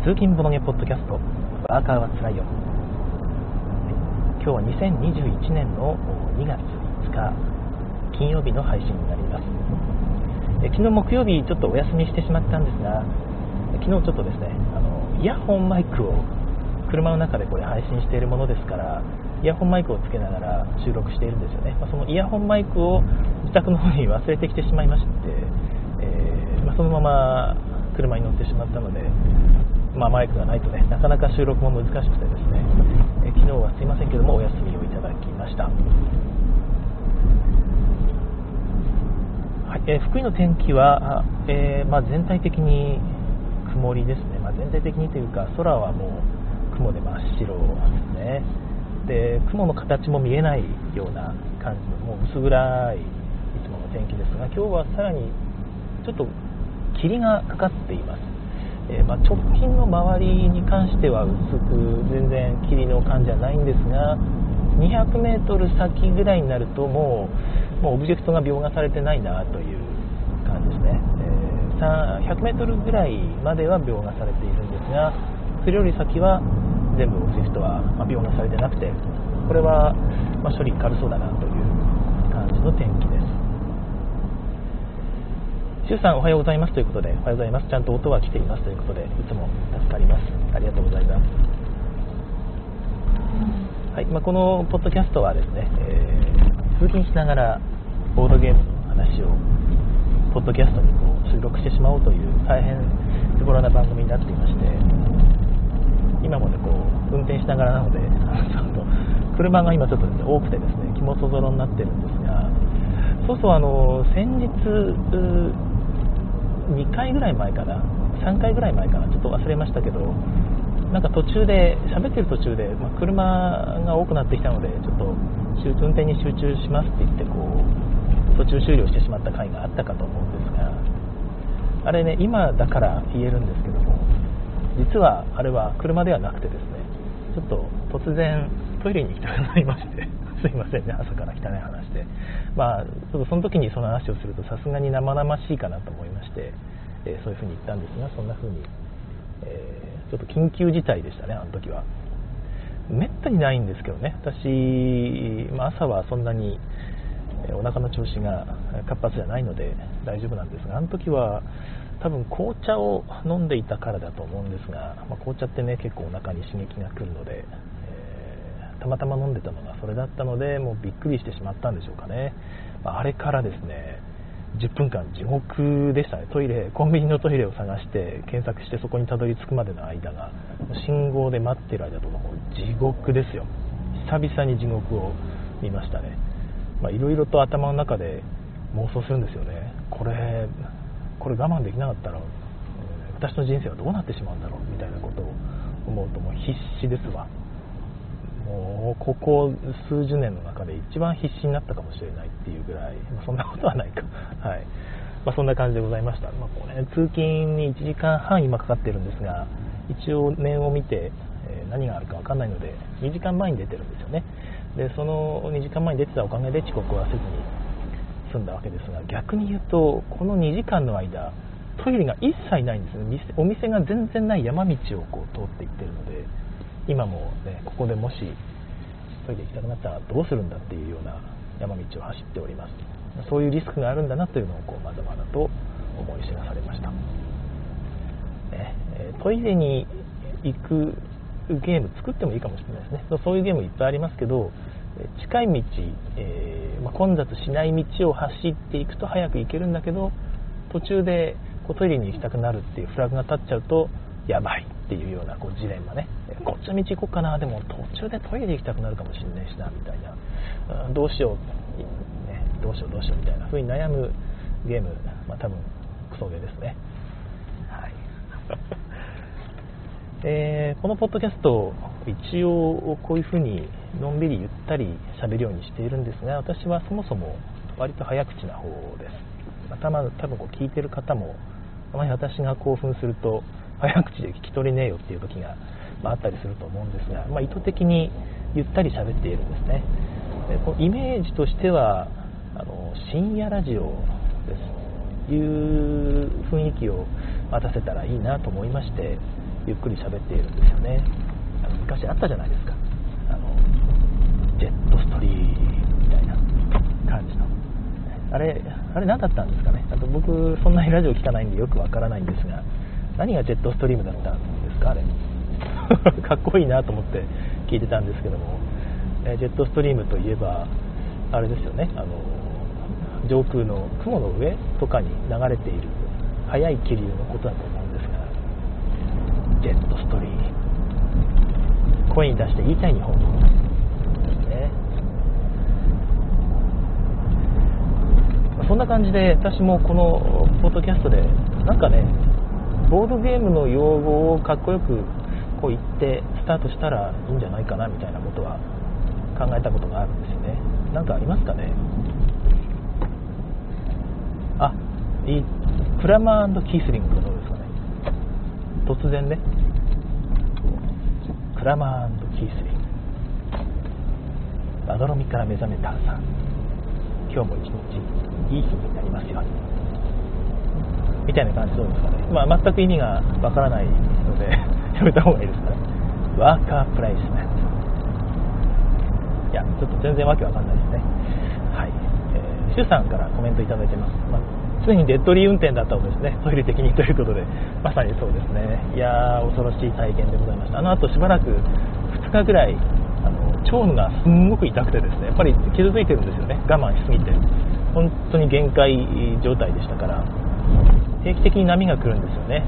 通勤ボロゲポッドキャスト。ワーカーはつらいよ。今日は2021年の2月5日金曜日の配信になります。昨日木曜日ちょっとお休みしてしまったんですが昨日ちょっとですねあのイヤホンマイクを車の中でこれ配信しているものですからイヤホンマイクをつけながら収録しているんですよね、まあ、そのイヤホンマイクを自宅の方に忘れてきてしまいまして、えー、まあ、そのまま車に乗ってしまったのでまあ、マイクがないとねなかなか収録も難しくてですね、え昨日はすいませんけどもお休みをいただきました、はいえー、福井の天気は、えー、まあ、全体的に曇りですね、まあ、全体的にというか空はもう雲で真っ白ですね。で雲の形も見えないような感じのもう薄暗いいつもの天気ですが今日はさらにちょっと霧がかかっています。えー、ま、直近の周りに関しては薄く全然霧の感じはないんですが 200m 先ぐらいになるともうもうオブジェクトが描画されてないなという感じですね、えー、100m ぐらいまでは描画されているんですがそれより先は全部オブジェクトは描画されてなくてこれは、ま処理軽そうだなという感じの天気ですシュウさんおはようございますということで、おはようございます。ちゃんと音は来ていますということで、いつも助かります。ありがとうございます。はい、まあ、このポッドキャストはですね、えー、通勤しながらボードゲームの話をポッドキャストにこう収録してしまおうという大変手頃な番組になっていまして、今もね、こう運転しながらなので、ちゃんと車が今ちょっと、ね、多くてですね、気もそぞろになってるんですが、そうそうあの先日2回ぐらい前かな。3回ぐらい前かな。ちょっと忘れましたけどなんか途中で喋ってる途中で、まあ、車が多くなってきたのでちょっと運転に集中しますって言ってこう途中終了してしまった回があったかと思うんですがあれね今だから言えるんですけども実はあれは車ではなくてですねちょっと突然トイレに行きたくなりまして。すいませんね。朝から汚い話で。まあちょっとその時にその話をするとさすがに生々しいかなと思いまして、えー、そういうふうに言ったんですがそんなふうに、えー、ちょっと緊急事態でしたねあの時は。めったにないんですけどね。私、まあ、朝はそんなにお腹の調子が活発じゃないので大丈夫なんですがあの時は多分紅茶を飲んでいたからだと思うんですが、まあ、紅茶ってね結構お腹に刺激が来るのでたまたま飲んでたのがそれだったのでもうびっくりしてしまったんでしょうかね、まあれからですね10分間地獄でしたね。トイレコンビニのトイレを探して検索してそこにたどり着くまでの間が信号で待ってる間とかもう地獄ですよ。久々に地獄を見ましたね。いろいろと頭の中で妄想するんですよね。これこれ我慢できなかったら私の人生はどうなってしまうんだろうみたいなことを思うともう必死ですわ。ここ数十年の中で一番必死になったかもしれないっていうぐらい、まあ、そんなことはないか、はい。まあ、そんな感じでございました、まあ、これ通勤に1時間半今かかってるんですが一応念を見て、え何があるか分かんないので2時間前に出てるんですよね。でその2時間前に出てたおかげで遅刻はせずに済んだわけですが逆に言うとこの2時間の間トイレが一切ないんですね。お店が全然ない山道をこう通っていってるので今も、ね、ここでもしトイレ行きたくなったらどうするんだっていうような山道を走っております。そういうリスクがあるんだなというのをこうまだまだと思い知らされました、ね、トイレに行くゲーム作ってもいいかもしれないですね。そういうゲームいっぱいありますけど近い道、えー、まあ、混雑しない道を走っていくと早く行けるんだけど途中でこうトイレに行きたくなるっていうフラグが立っちゃうとやばい。っていうようなこうジレンマね。こっちの道行こうかな。でも途中でトイレ行きたくなるかもしれないしなみたいな、うん、どうしよう、ね、どうしようどうしようみたいな風に悩むゲーム、まあ、多分クソゲーですね。はい。えー、このポッドキャスト一応こういう風にのんびりゆったり喋るようにしているんですが私はそもそも割と早口な方です。頭多分こう聞いてる方もあまり私が興奮すると早口で聞き取れねえよっていう時が、まあ、ったりすると思うんですが、まあ、意図的にゆったり喋っているんですね。でこのイメージとしてはあの深夜ラジオです。いう雰囲気を待たせたらいいなと思いましてゆっくり喋っているんですよね。あの昔あったじゃないですか。あのジェットストリームみたいな感じの。あれあれ何だったんですかね。あと僕そんなにラジオ聞かないんでよくわからないんですが。何がジェットストリームだったんですかあれ。かっこいいなと思って聞いてたんですけども、えジェットストリームといえばあれですよね。あの上空の雲の上とかに流れている速い気流のことだと思うんですが。ジェットストリーム。声に出して言いたい日本語。ですねそんな感じで私もこのポッドキャストでなんかねボードゲームの用語をかっこよくこう言ってスタートしたらいいんじゃないかなみたいなことは考えたことがあるんですよね。何かありますかね？あいクラマーキースリングとどうですかね？突然ね。クラマーキースリング。まどろみから目覚めた朝。今日も一日いい日になりますように。みたいな感じどうですかね、まあ、全く意味がわからないので やめた方がいいですかね。ワーカープレイスメントいやちょっと全然わけわかんないですね。はい、えー、シュさんからコメントいただいてます、まあ、常にデッドリー運転だったのですね。トイレ的にということでまさにそうですね。いやー恐ろしい体験でございました。あの後しばらく2日ぐらいあの腸がすんごく痛くてですね。やっぱり傷ついてるんですよね。我慢しすぎて。本当に限界状態でしたから。定期的に波が来るんですよね。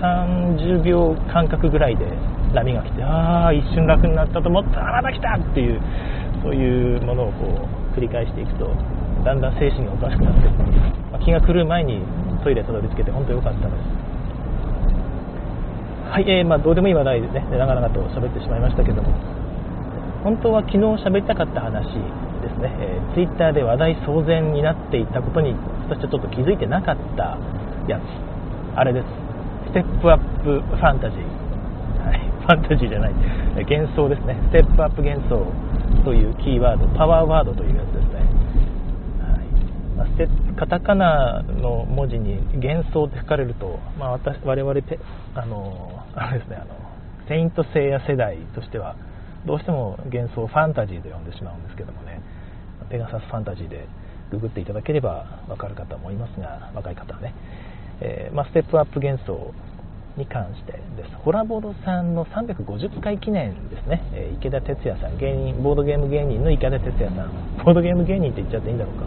30秒間隔ぐらいで波が来てああ一瞬楽になったと思ったらまた来たっていうそういうものをこう繰り返していくとだんだん精神がおかしくなって、まあ、気が狂う前にトイレたどり着けて本当良かったです。はい、えー、まあ、どうでもいい話題でね長々と喋ってしまいましたけども。本当は昨日喋りたかった話ですね、えー、ツイッターで話題騒然になっていたことに私はちょっと気づいてなかったやつ。あれです。ステップアップファンタジー、はい、ファンタジーじゃない。幻想ですね。ステップアップ幻想というキーワード。パワーワードというやつですね、はい。まあ、ステカタカナの文字に幻想って書かれると、まあ、私我々ペあのあれですね。あのセイント聖夜世代としてはどうしても幻想ファンタジーと呼んでしまうんですけどもね。ペガサスファンタジーでググっていただければ分かる方もいますが若い方はね、えー、まあ、ステップアップ幻想に関してです。ホラボードさんの350回記念ですね、えー、池田哲也さん芸人ボードゲーム芸人の池田哲也さん。ボードゲーム芸人って言っちゃっていいんだろうか。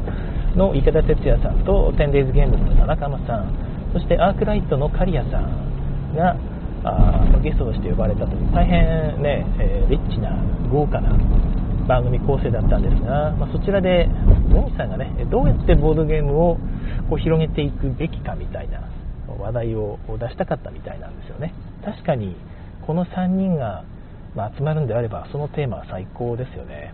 の池田哲也さんと 10days ゲームズの田中間さん。そしてアークライトの刈谷さんがあゲストとして呼ばれたという。大変ね、えー、リッチな豪華な番組構成だったんですが、まあ、そちらでもみさんがねどうやってボードゲームをこう広げていくべきかみたいな話題を出したかったみたいなんですよね。確かにこの3人が集まるんであればそのテーマは最高ですよね。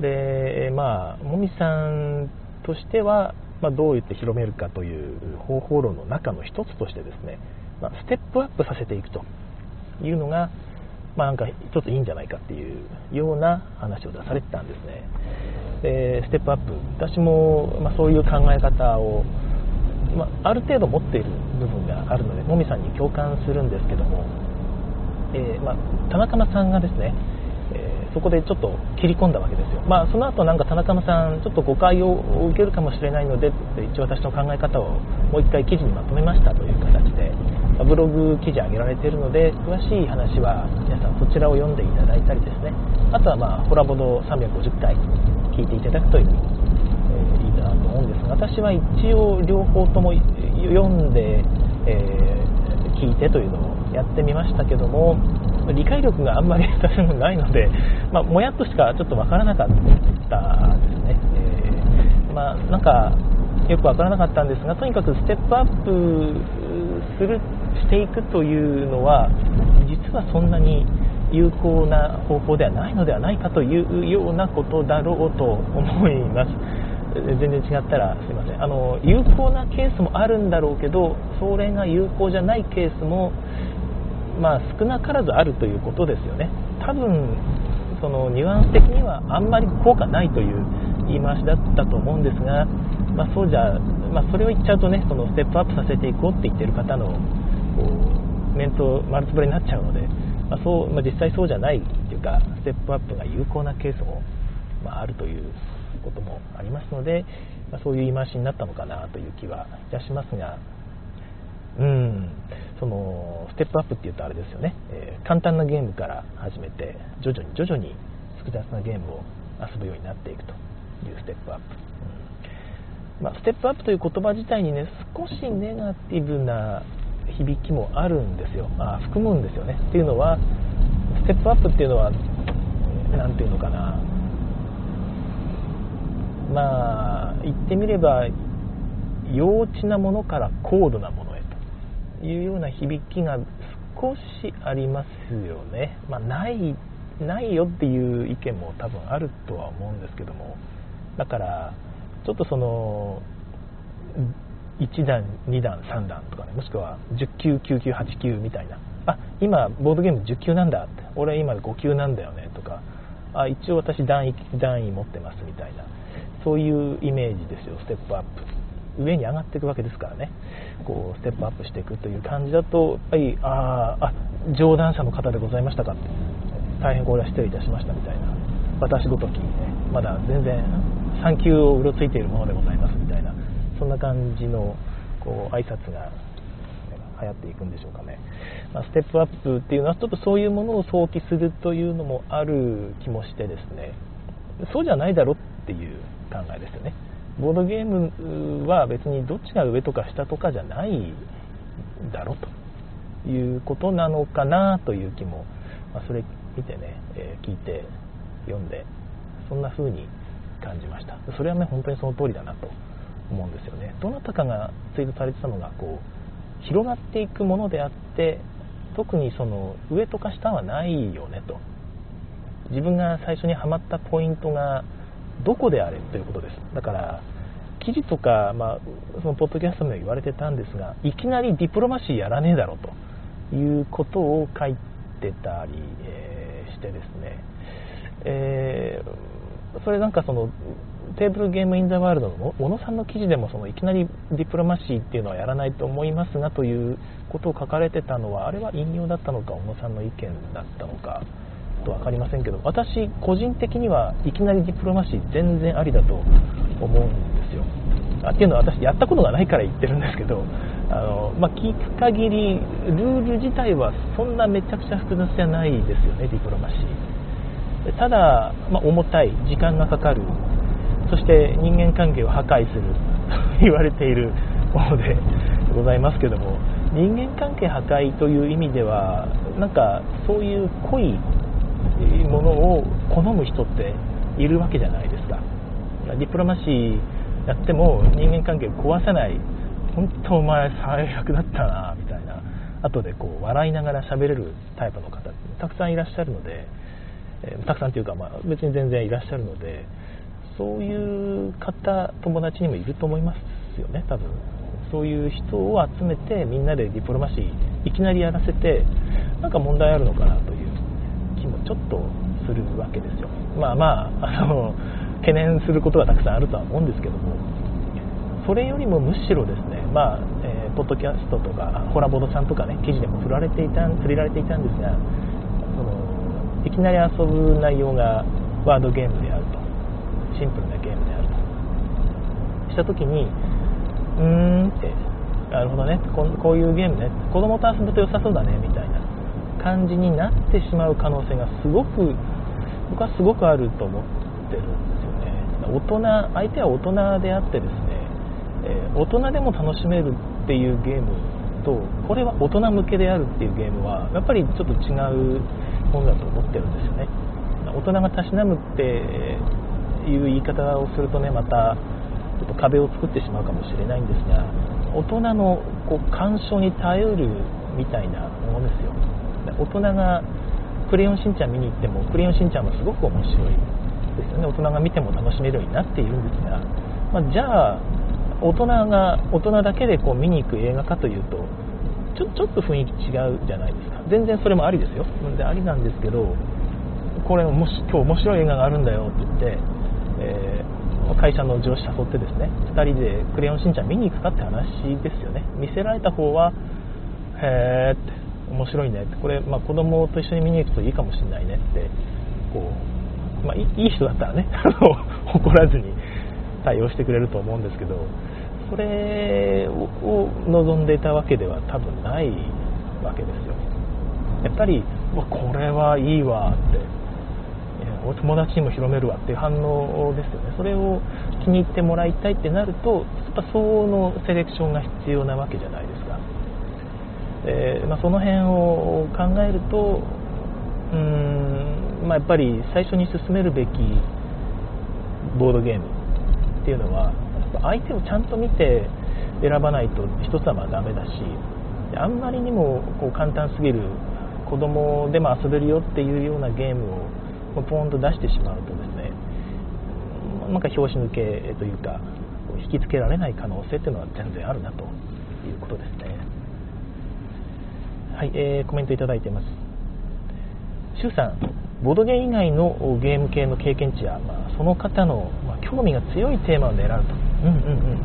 でまあもみさんとしては、まあ、どう言って広めるかという方法論の中の一つとしてですね、まあ、ステップアップさせていくというのがまあ、なんか一ついいんじゃないかっていうような話を出されてたんですね。でステップアップ私も、まあ、そういう考え方を、まあ、ある程度持っている部分があるのでもみさんに共感するんですけども、えー、まあ、田中間さんがですねえー、そこでちょっと切り込んだわけですよ、まあ、その後なんか田中さん、ちょっと誤解を受けるかもしれないので、一応私の考え方をもう一回記事にまとめましたという形で、ブログ記事上げられているので、詳しい話は皆さんそちらを読んでいただいたりですね、あとはまあホラボド350回聞いていただくという、えー、いいかなと思うんですが、私は一応両方とも読んで、えー、聞いてというのをやってみましたけども、理解力があんまり私もないので、まあ、もやっとしかちょっとわからなかったですね、えー、まあ、なんかよくわからなかったんですがとにかくステップアップするしていくというのは実はそんなに有効な方法ではないのではないかというようなことだろうと思います。全然違ったらすいません。あの有効なケースもあるんだろうけどそれが有効じゃないケースもまあ、少なからずあるということですよね。多分そのニュアンス的にはあんまり効果ないという言い回しだったと思うんですが、まあ、そうじゃ、まあ、それを言っちゃうとねそのステップアップさせていこうって言ってる方の面と丸つぶれになっちゃうので、まあ、そうまあ、実際そうじゃないっていうかステップアップが有効なケースも、まあ、あるということもありますので、ま、そういう言い回しになったのかなという気はいたしますがうんそのステップアップっていうとあれですよね、えー、簡単なゲームから始めて徐々に徐々に複雑なゲームを遊ぶようになっていくというステップアップ、うん。まあ、ステップアップという言葉自体にね少しネガティブな響きもあるんですよ。あ含むんですよね。っていうのはステップアップっていうのは何ていうのかな。まあ言ってみれば幼稚なものから高度なものへというような響きが少しありますよね、まあ、ないないよっていう意見も多分あるとは思うんですけども。だからちょっとその1段2段3段とかねもしくは10級9級8級みたいな。あ今ボードゲーム10級なんだって。俺今5級なんだよねとか。あ一応私段位段位持ってますみたいな。そういうイメージですよステップアップ。上に上がっていくわけですからね。こうステップアップしていくという感じだとやっぱりああ冗談者の方でございましたかって。大変これは失礼いたしましたみたいな。私ごときにねまだ全然3級をうろついているものでございます。そんな感じのこう挨拶が流行っていくんでしょうかね、まあ、ステップアップっていうのはちょっとそういうものを想起するというのもある気もしてですね。そうじゃないだろっていう考えですよね。ボードゲームは別にどっちが上とか下とかじゃないだろということなのかなという気も、まあ、それ見てね、え、聞いて読んでそんな風に感じました。それはね本当にその通りだなと思うんですよね。どなたかがツイートされてたのがこう広がっていくものであって特にその上とか下はないよねと。自分が最初にはまったポイントがどこであれということです。だから記事とか、まあ、そのポッドキャストでも言われてたんですがいきなりディプロマシーやらねえだろと。いうことを書いてたり、えー、してですね、えー、それなんかそのテーブルゲームインザワールドの小野さんの記事でもそのいきなりディプロマシーっていうのはやらないと思いますがということを書かれてたのはあれは引用だったのか小野さんの意見だったのか？と分かりませんけど私個人的にはいきなりディプロマシー全然ありだと思うんですよあっていうのは私やったことがないから言ってるんですけどあの、まあ、聞く限りルール自体はそんなめちゃくちゃ複雑じゃないですよねディプロマシー。ただ、まあ、重たい時間がかかるそして人間関係を破壊すると 言われているものでございますけども人間関係破壊という意味ではなんかそういう濃いものを好む人っているわけじゃないですか。ディプロマシーやっても人間関係を壊せない。本当お前最悪だったなみたいな。後でこう笑いながら喋れるタイプの方たくさんいらっしゃるので、え、たくさんというか、まあ、別に全然いらっしゃるのでそういう方友達にもいると思いますよね多分。そういう人を集めてみんなでディプロマシーいきなりやらせてなんか問題あるのかなという気もちょっとするわけですよ。まあまああの懸念することがたくさんあるとは思うんですけども。それよりもむしろですねまあ、えー、ポッドキャストとかホラボドさんとかね記事でも振られていた触れられていたんですがそのいきなり遊ぶ内容がワードゲームであると。シンプルなゲームであると。した時にうーんってなるほどね。ここういうゲームね。子供と遊ぶと良さそうだねみたいな感じになってしまう可能性がすごく僕はすごくあると思ってるんですよね。大人相手は大人であってですね、えー、大人でも楽しめるっていうゲームとこれは大人向けであるっていうゲームはやっぱりちょっと違うものだと思ってるんですよね。大人がたしなむっていう言い方をするとねまたちょっと壁を作ってしまうかもしれないんですが大人のこう鑑賞に頼るみたいなものですよ。大人がクレヨンしんちゃん見に行ってもクレヨンしんちゃんもすごく面白いですよね。大人が見ても楽しめるようになっているんですが、まあ、じゃあ大人が大人だけでこう見に行く映画かというとちょちょっと雰囲気違うじゃないですか。全然それもありですよ。でありなんですけどこれもし今日面白い映画があるんだよって言って、会社の上司誘ってですね2人で「クレヨンしんちゃん見に行くか?」って話ですよね。見せられた方は「へえ」って面白いねって。これ、まあ、子供と一緒に見に行くといいかもしれないねってこう、まあ、いい人だったらね 怒らずに対応してくれると思うんですけどそれを望んでいたわけでは多分ないわけですよ。やっぱりこれはいいわって。お友達にも広めるわっていう反応ですよね。それを気に入ってもらいたいってなるとやっぱ相応のセレクションが必要なわけじゃないですか、えー、まあ、その辺を考えるとうーん、まあ、やっぱり最初に進めるべきボードゲームっていうのは相手をちゃんと見て選ばないと一つはまあダメだしあんまりにもこう簡単すぎる子供でも遊べるよっていうようなゲームをポーンと出してしまうとですねなんか拍子抜けというか引きつけられない可能性っていうのは全然あるなと。いうことですね。はい、えー、コメントいただいてます。シュウさんボードゲー以外のゲーム系の経験値や、まあ、その方の、まあ、興味が強いテーマを狙うと。うんうんうん。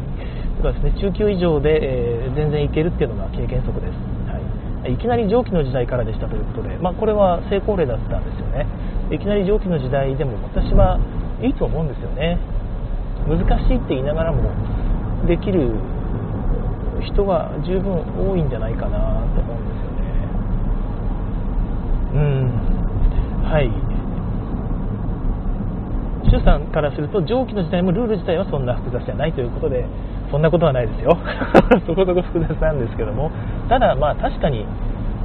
そうですね。中級以上で、えー、全然いけるっていうのが経験則です、はい、いきなり蒸気の時代からでしたということで、まあ、これは成功例だったんですよね。いきなり蒸気の時代でも私はいいと思うんですよね。難しいって言いながらもできる人は十分多いんじゃないかなと思うんですよね。うん。はい。周さんからすると蒸気の時代もルール自体はそんな複雑じゃないということでそんなことはないですよ。そこそこ複雑なんですけども。ただまあ確かに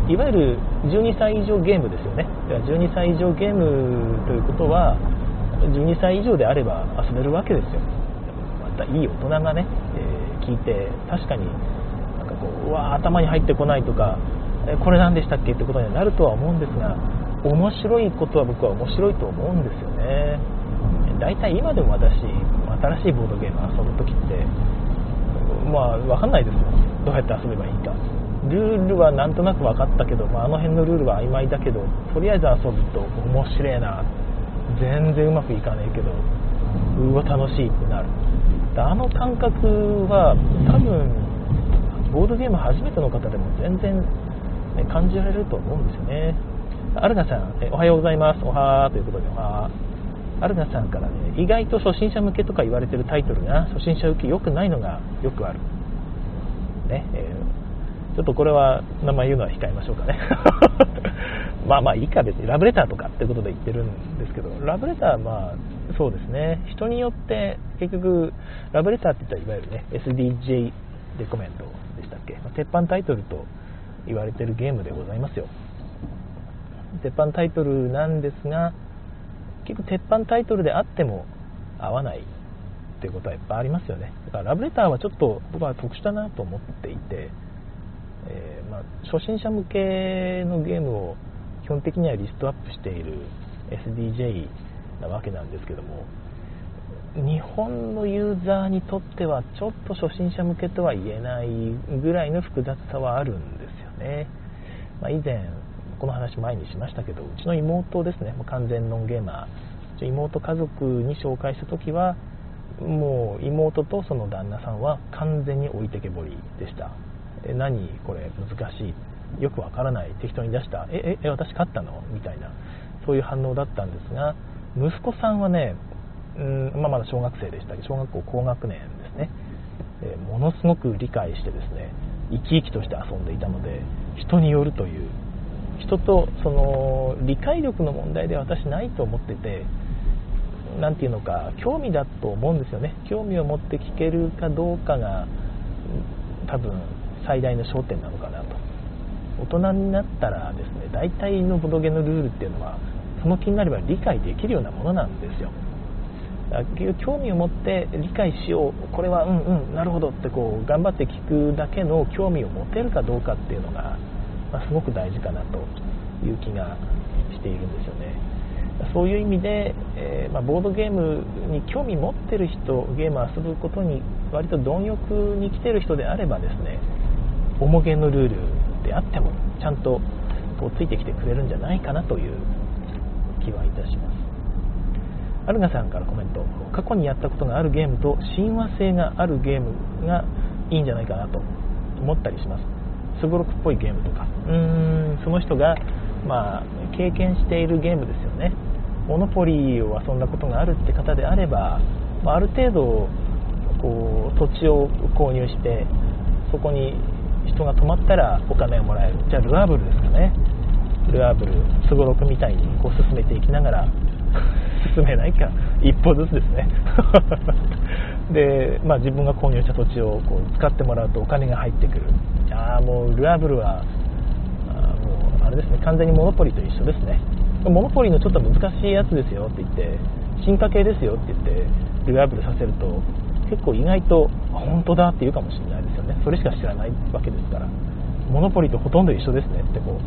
いわゆる12歳以上ゲームですよね。12歳以上ゲームということは12歳以上であれば遊べるわけですよ。またいい大人がね、えー、聞いて確かになんかこううわ頭に入ってこないとかえこれ何でしたっけってことにはなるとは思うんですが面白いことは僕は面白いと思うんですよね。大体今でも私新しいボードゲーム遊ぶ時ってまあ分かんないですよ。どうやって遊べばいいか。ルールはなんとなく分かったけど、まあ、あの辺のルールは曖昧だけどとりあえず遊ぶと面白いな。全然うまくいかねえけどうわ楽しいってなる。あの感覚は多分ボードゲーム初めての方でも全然、ね、感じられると思うんですよね。アルナさんえおはようございます。おはーということでおはー。アルナさんからね意外と初心者向けとか言われてるタイトルが初心者受け良くないのがよくある。ね、えーちょっとこれは名前言うのは控えましょうかね。まあまあいいか別に。ラブレターとかってことで言ってるんですけどラブレターはまあそうですね。人によって結局ラブレターって言ったらいわゆるね SDJ レコメンドでしたっけ、まあ、鉄板タイトルと言われてるゲームでございますよ。鉄板タイトルなんですが結局鉄板タイトルであっても合わないっていうことはいっぱいありますよね。だからラブレターはちょっと僕は特殊だなと思っていてえー、まあ、初心者向けのゲームを基本的にはリストアップしている SDJ なわけなんですけども日本のユーザーにとってはちょっと初心者向けとは言えないぐらいの複雑さはあるんですよね、まあ、以前この話前にしましたけどうちの妹ですね。完全ノンゲーマー。妹家族に紹介した時はもう妹とその旦那さんは完全に置いてけぼりでした。え何これ難しい。よくわからない。適当に出した。ええ私勝ったの？みたいな。そういう反応だったんですが息子さんはねうん、まあ、まだ小学生でしたけど小学校高学年ですね、えものすごく理解してですね生き生きとして遊んでいたので人によるという。人とその理解力の問題で私ないと思ってて何て言うのか興味だと思うんですよね。興味を持って聞けるかどうかが多分最大の焦点なのかなと。大人になったらですね大体のボドゲのルールっていうのはその気になれば理解できるようなものなんですよ。興味を持って理解しようこれはうんうんなるほどってこう頑張って聞くだけの興味を持てるかどうかっていうのが、まあ、すごく大事かなという気がしているんですよね。そういう意味で、えー、まあ、ボードゲームに興味持ってる人ゲームを遊ぶことに割と貪欲に来てる人であればですね重げのルールであってもちゃんとこうついてきてくれるんじゃないかなという気はいたします。アルガさんからコメント過去にやったことがあるゲームと親和性があるゲームがいいんじゃないかなと思ったりします。すごろくっぽいゲームとか。うーんその人が、まあ、経験しているゲームですよね。モノポリーを遊んだことがあるって方であれば、まあ、ある程度こう土地を購入してそこに人が泊まったらお金をもらえる。じゃあルアーブルですかね。ルアーブルすごろくみたいにこう進めていきながら 進めないか。一歩ずつですね。で、まあ、自分が購入した土地をこう使ってもらうとお金が入ってくる。ああもうルアーブルはあもうあれですね。完全にモノポリと一緒ですね。モノポリのちょっと難しいやつですよって言って進化系ですよって言ってルアーブルさせると結構意外と本当だって言うかもしれないですよね。それしか知らないわけですから。モノポリとほとんど一緒ですね。ってこ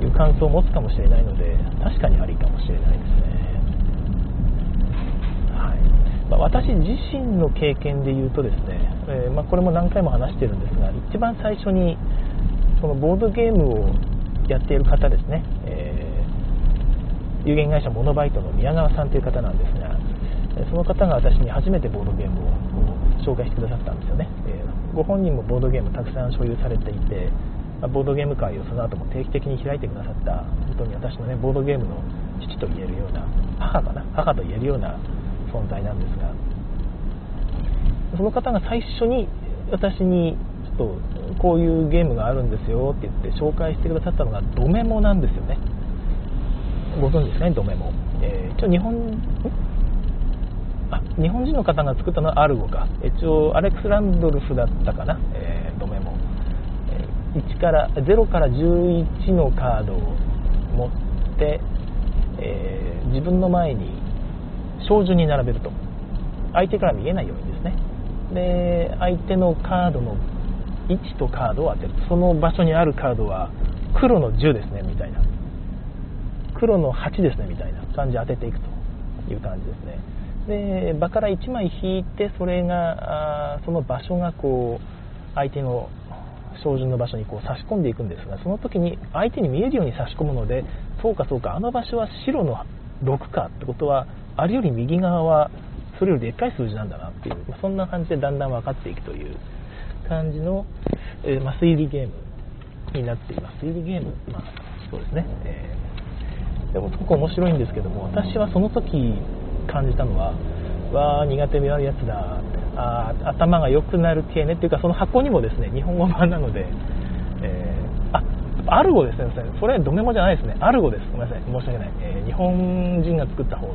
ういう感想を持つかもしれないので確かにありかもしれないですね。はい。まあ、私自身の経験で言うとですね、えー、まあ、これも何回も話してるんですが一番最初にそのボードゲームをやっている方ですね、えー、有限会社モノバイトの宮川さんという方なんですがその方が私に初めてボードゲームを紹介してくださったんですよね、えー、ご本人もボードゲームたくさん所有されていてまボードゲーム会をその後も定期的に開いてくださった本当に私のねボードゲームの父と言えるような母かな？母と言えるような存在なんですがその方が最初に私にちょっとこういうゲームがあるんですよって言って紹介してくださったのがドメモなんですよね。ご存知ですかね？ドメモ、えー、一応日本あ日本人の方が作ったのはアルゴか。一応アレックス・ランドルフだったかな、えー、ドメモ、えー、1から0から11のカードを持って、えー、自分の前に照準に並べると。相手から見えないようにですね。で相手のカードの位置とカードを当てるその場所にあるカードは黒の10ですねみたいな。黒の8ですねみたいな感じで当てていくという感じですね。で場から1枚引いてそれがあその場所がこう相手の照準の場所にこう差し込んでいくんですがその時に相手に見えるように差し込むのでそうかそうかあの場所は白の6かってことはあれより右側はそれよりでっかい数字なんだなっていう、そんな感じでだんだん分かっていくという感じの、えー、ま推理ゲームになっています。推理ゲーム、まあ、そうですね、えー、でもすごく面白いんですけども私はその時感じたのはわあ苦手味あるやつだ。あ頭が良くなる系ね。っていうかその箱にもですね日本語版なので、えー、あアルゴですね、それは、ドメモじゃないですね、アルゴです、ごめんなさい、申し訳ない、えー、日本人が作った方の、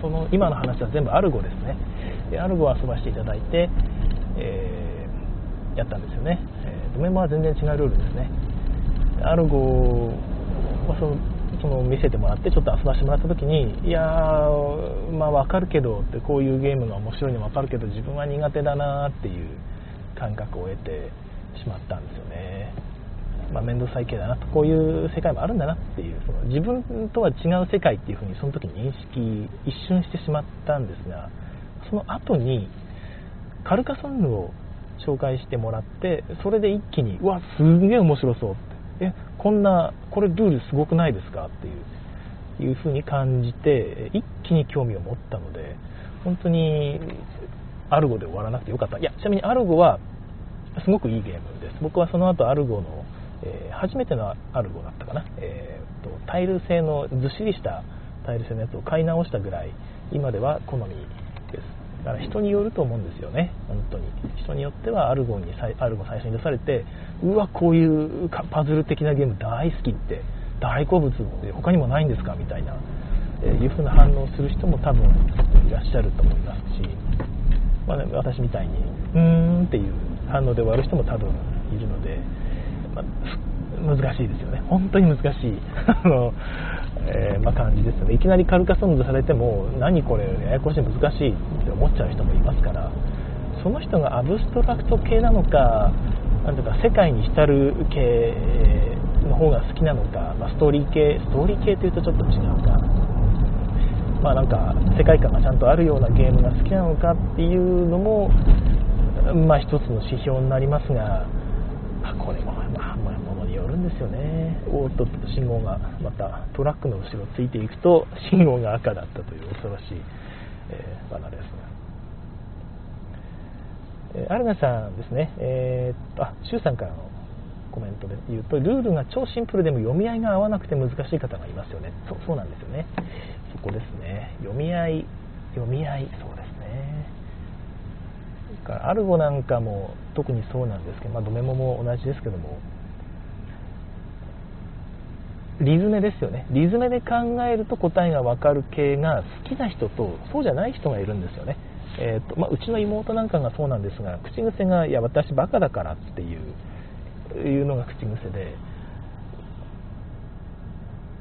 その今の話は全部アルゴですね、でアルゴを遊ばせていただいて、えー、やったんですよね、えー、ドメモは全然違うルールですね、アルゴはそのその見せてもらって、ちょっと遊ばせてもらった時に、いやー、まあ分かるけどって、こういうゲームが面白いの分かるけど、自分は苦手だなっていう感覚を得てしまったんですよね。まあ、面倒くさい系だなとこういう世界もあるんだなっていうその自分とは違う世界っていうふうにその時に認識一瞬してしまったんですがその後にカルカソンヌを紹介してもらってそれで一気にうわすげえ面白そうえこんなこれルールすごくないですかっていういう風に感じて一気に興味を持ったので本当にアルゴで終わらなくてよかった。いやちなみにアルゴはすごくいいゲームです。僕はその後アルゴのえー、初めてのアルゴだったかな、えーと、タイル製のずっしりしたタイル製のやつを買い直したぐらい今では好みだから人によると思うんですよね。本当に。人によってはアルゴにアルゴ最初に出されてうわこういうパズル的なゲーム大好きって大好物って他にもないんですかみたいな、えー、いう風な反応する人も多分いらっしゃると思いますし、まあね、私みたいにうーんっていう反応で終わる人も多分いるのでまあ、難しいですよね、本当に難しい。あの、えー、まあ、感じですね、いきなりカルカソンズされても、何これ、ややこしい、難しいって思っちゃう人もいますから、その人がアブストラクト系なのか、なんていうか、世界に浸る系の方が好きなのか、まあ、ストーリー系、ストーリー系というとちょっと違うか。まあなんか世界観がちゃんとあるようなゲームが好きなのかっていうのも、まあ一つの指標になりますが、あこれもんですよね。おっとっと信号がまたトラックの後ろついていくと信号が赤だったという恐ろしい、えー、罠ですえー、アルナさんですね、えー、っとあシュウさんからのコメントで言うとルールが超シンプルでも読み合いが合わなくて難しい方がいますよね。そうそうなんですよね。そこですね。読み合い読み合いそうですね。からアルゴなんかも特にそうなんですけど、まあ、ドメモも同じですけどもリズメですよね。リズメで考えると答えが分かる系が好きな人とそうじゃない人がいるんですよね、えーとまあ、うちの妹なんかがそうなんですが口癖が「いや私バカだから」っていういうのが口癖で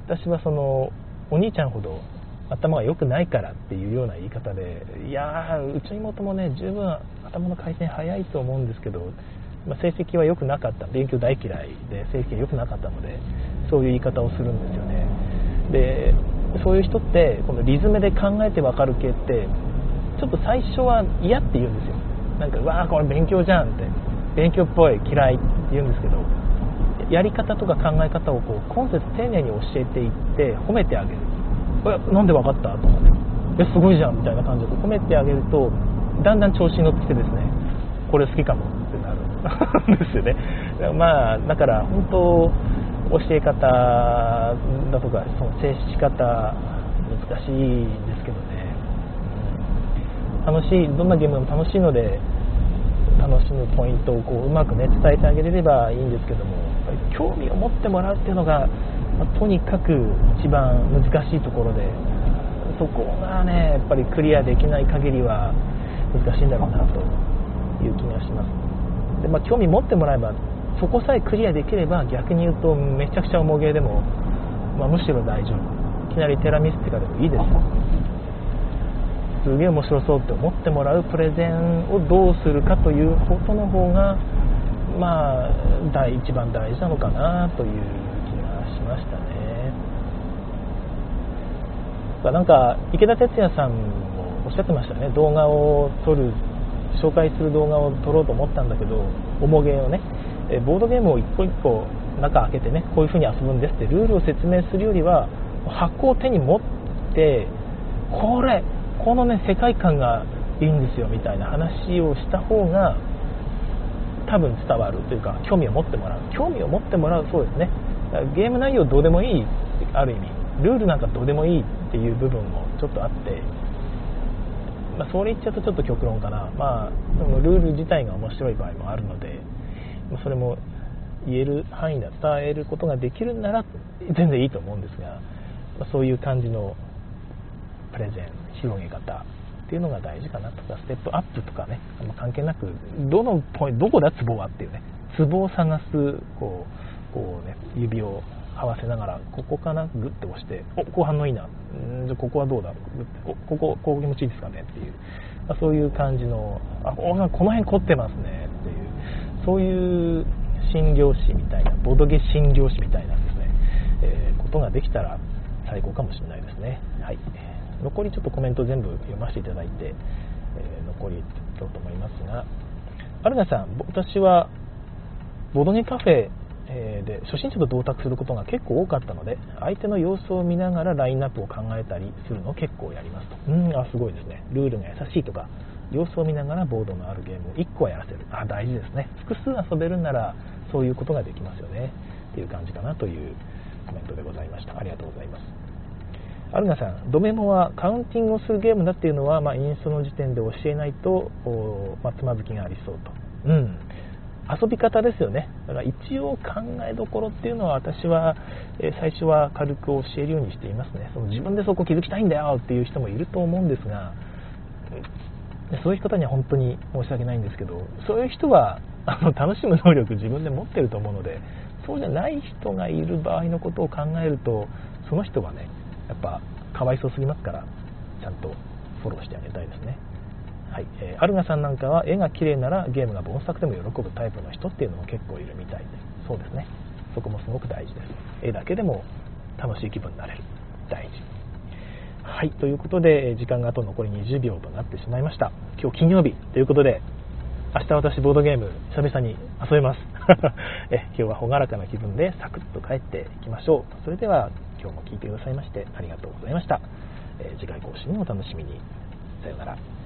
私はそのお兄ちゃんほど頭が良くないからっていうような言い方でいやうちの妹もね十分頭の回転早いと思うんですけど、まあ、成績は良くなかった。勉強大嫌いで成績が良くなかったのでそういう言い方をするんですよね。でそういう人ってこのリズムで考えて分かる系ってちょっと最初は嫌って言うんですよ。なんかわーこれ勉強じゃんって。勉強っぽい嫌いって言うんですけどやり方とか考え方をこう今節丁寧に教えていって褒めてあげる。えなんで分かったとかね。えすごいじゃんみたいな感じで褒めてあげるとだんだん調子に乗ってきてですね。これ好きかもってなる。ん ですよね。まあだから本当教え方だとかその接し方難しいんですけどね、楽しいどんなゲームでも楽しいので楽しむポイントをこううまくね伝えてあげれればいいんですけども興味を持ってもらうっていうのが、まあ、とにかく一番難しいところでそこがねやっぱりクリアできない限りは難しいんだろうなという気がします。で、まあ、興味持ってもらえばそこさえクリアできれば逆に言うとめちゃくちゃ重げでも、まあ、むしろ大丈夫。いきなりテラミスティカでもいいです。すげえ面白そうって思ってもらうプレゼンをどうするかということの方がまあ第一番大事なのかなという気がしましたね。なんか池田哲也さんもおっしゃってましたね。動画を撮る紹介する動画を撮ろうと思ったんだけど重げをね。ボードゲームを一個一個中開けてねこういう風に遊ぶんですってルールを説明するよりは箱を手に持ってこれこのね世界観がいいんですよみたいな話をした方が多分伝わるというか興味を持ってもらう。興味を持ってもらうそうですね。ゲーム内容どうでもいいある意味。ルールなんかどうでもいいっていう部分もちょっとあって、まあ、それ言っちゃうとちょっと極論かな、まあ、そのルール自体が面白い場合もあるので。それも言える範囲で伝えることができるなら全然いいと思うんですが、そういう感じのプレゼン広げ方っていうのが大事かなとかステップアップとかねま関係なくどのポイントどこだツボはっていうねツボを探すこうこう、ね、指を合わせながらここかなグッて押してお後半のいいなんじゃここはどうだここここ気持ちいいですかねっていう、まあ、そういう感じのあこの辺凝ってますねっていうそういう診療師みたいなボドゲ診療師みたいなですね、えー、ことができたら最高かもしれないですね。はい。残りちょっとコメント全部読ませていただいて、えー、残りいこうと思いますがアルナさん私はボドゲカフェで初心者と同卓することが結構多かったので相手の様子を見ながらラインナップを考えたりするのを結構やりますと。うんあすごいですね。ルールが優しいとか様子を見ながらボードのあるゲームを1個はやらせるあ大事ですね複数遊べるならそういうことができますよねっていう感じかなというコメントでございましたありがとうございますアルナさん、ドメモはカウンティングをするゲームだっていうのは、まあ、インストの時点で教えないと、まあ、つまずきがありそうと。うん。遊び方ですよね。だから一応考えどころっていうのは私は、え最初は軽く教えるようにしていますね。その自分でそこ気づきたいんだよっていう人もいると思うんですが、そういう方には本当に申し訳ないんですけど、そういう人はあの楽しむ能力自分で持ってると思うので、そうじゃない人がいる場合のことを考えると、その人はね、やっぱかわいそうすぎますからちゃんとフォローしてあげたいですね。はい、えー、アルガさんなんかは絵が綺麗ならゲームが盆作でも喜ぶタイプの人っていうのも結構いるみたいでそうですね。そこもすごく大事です。絵だけでも楽しい気分になれる。大事。はいということで時間があと残り20秒となってしまいました。今日金曜日ということで明日私ボードゲーム久々に遊べます。え今日は朗らかな気分でサクッと帰っていきましょう。それでは今日も聴いてくださいましてありがとうございました、え次回更新もお楽しみに。さよなら。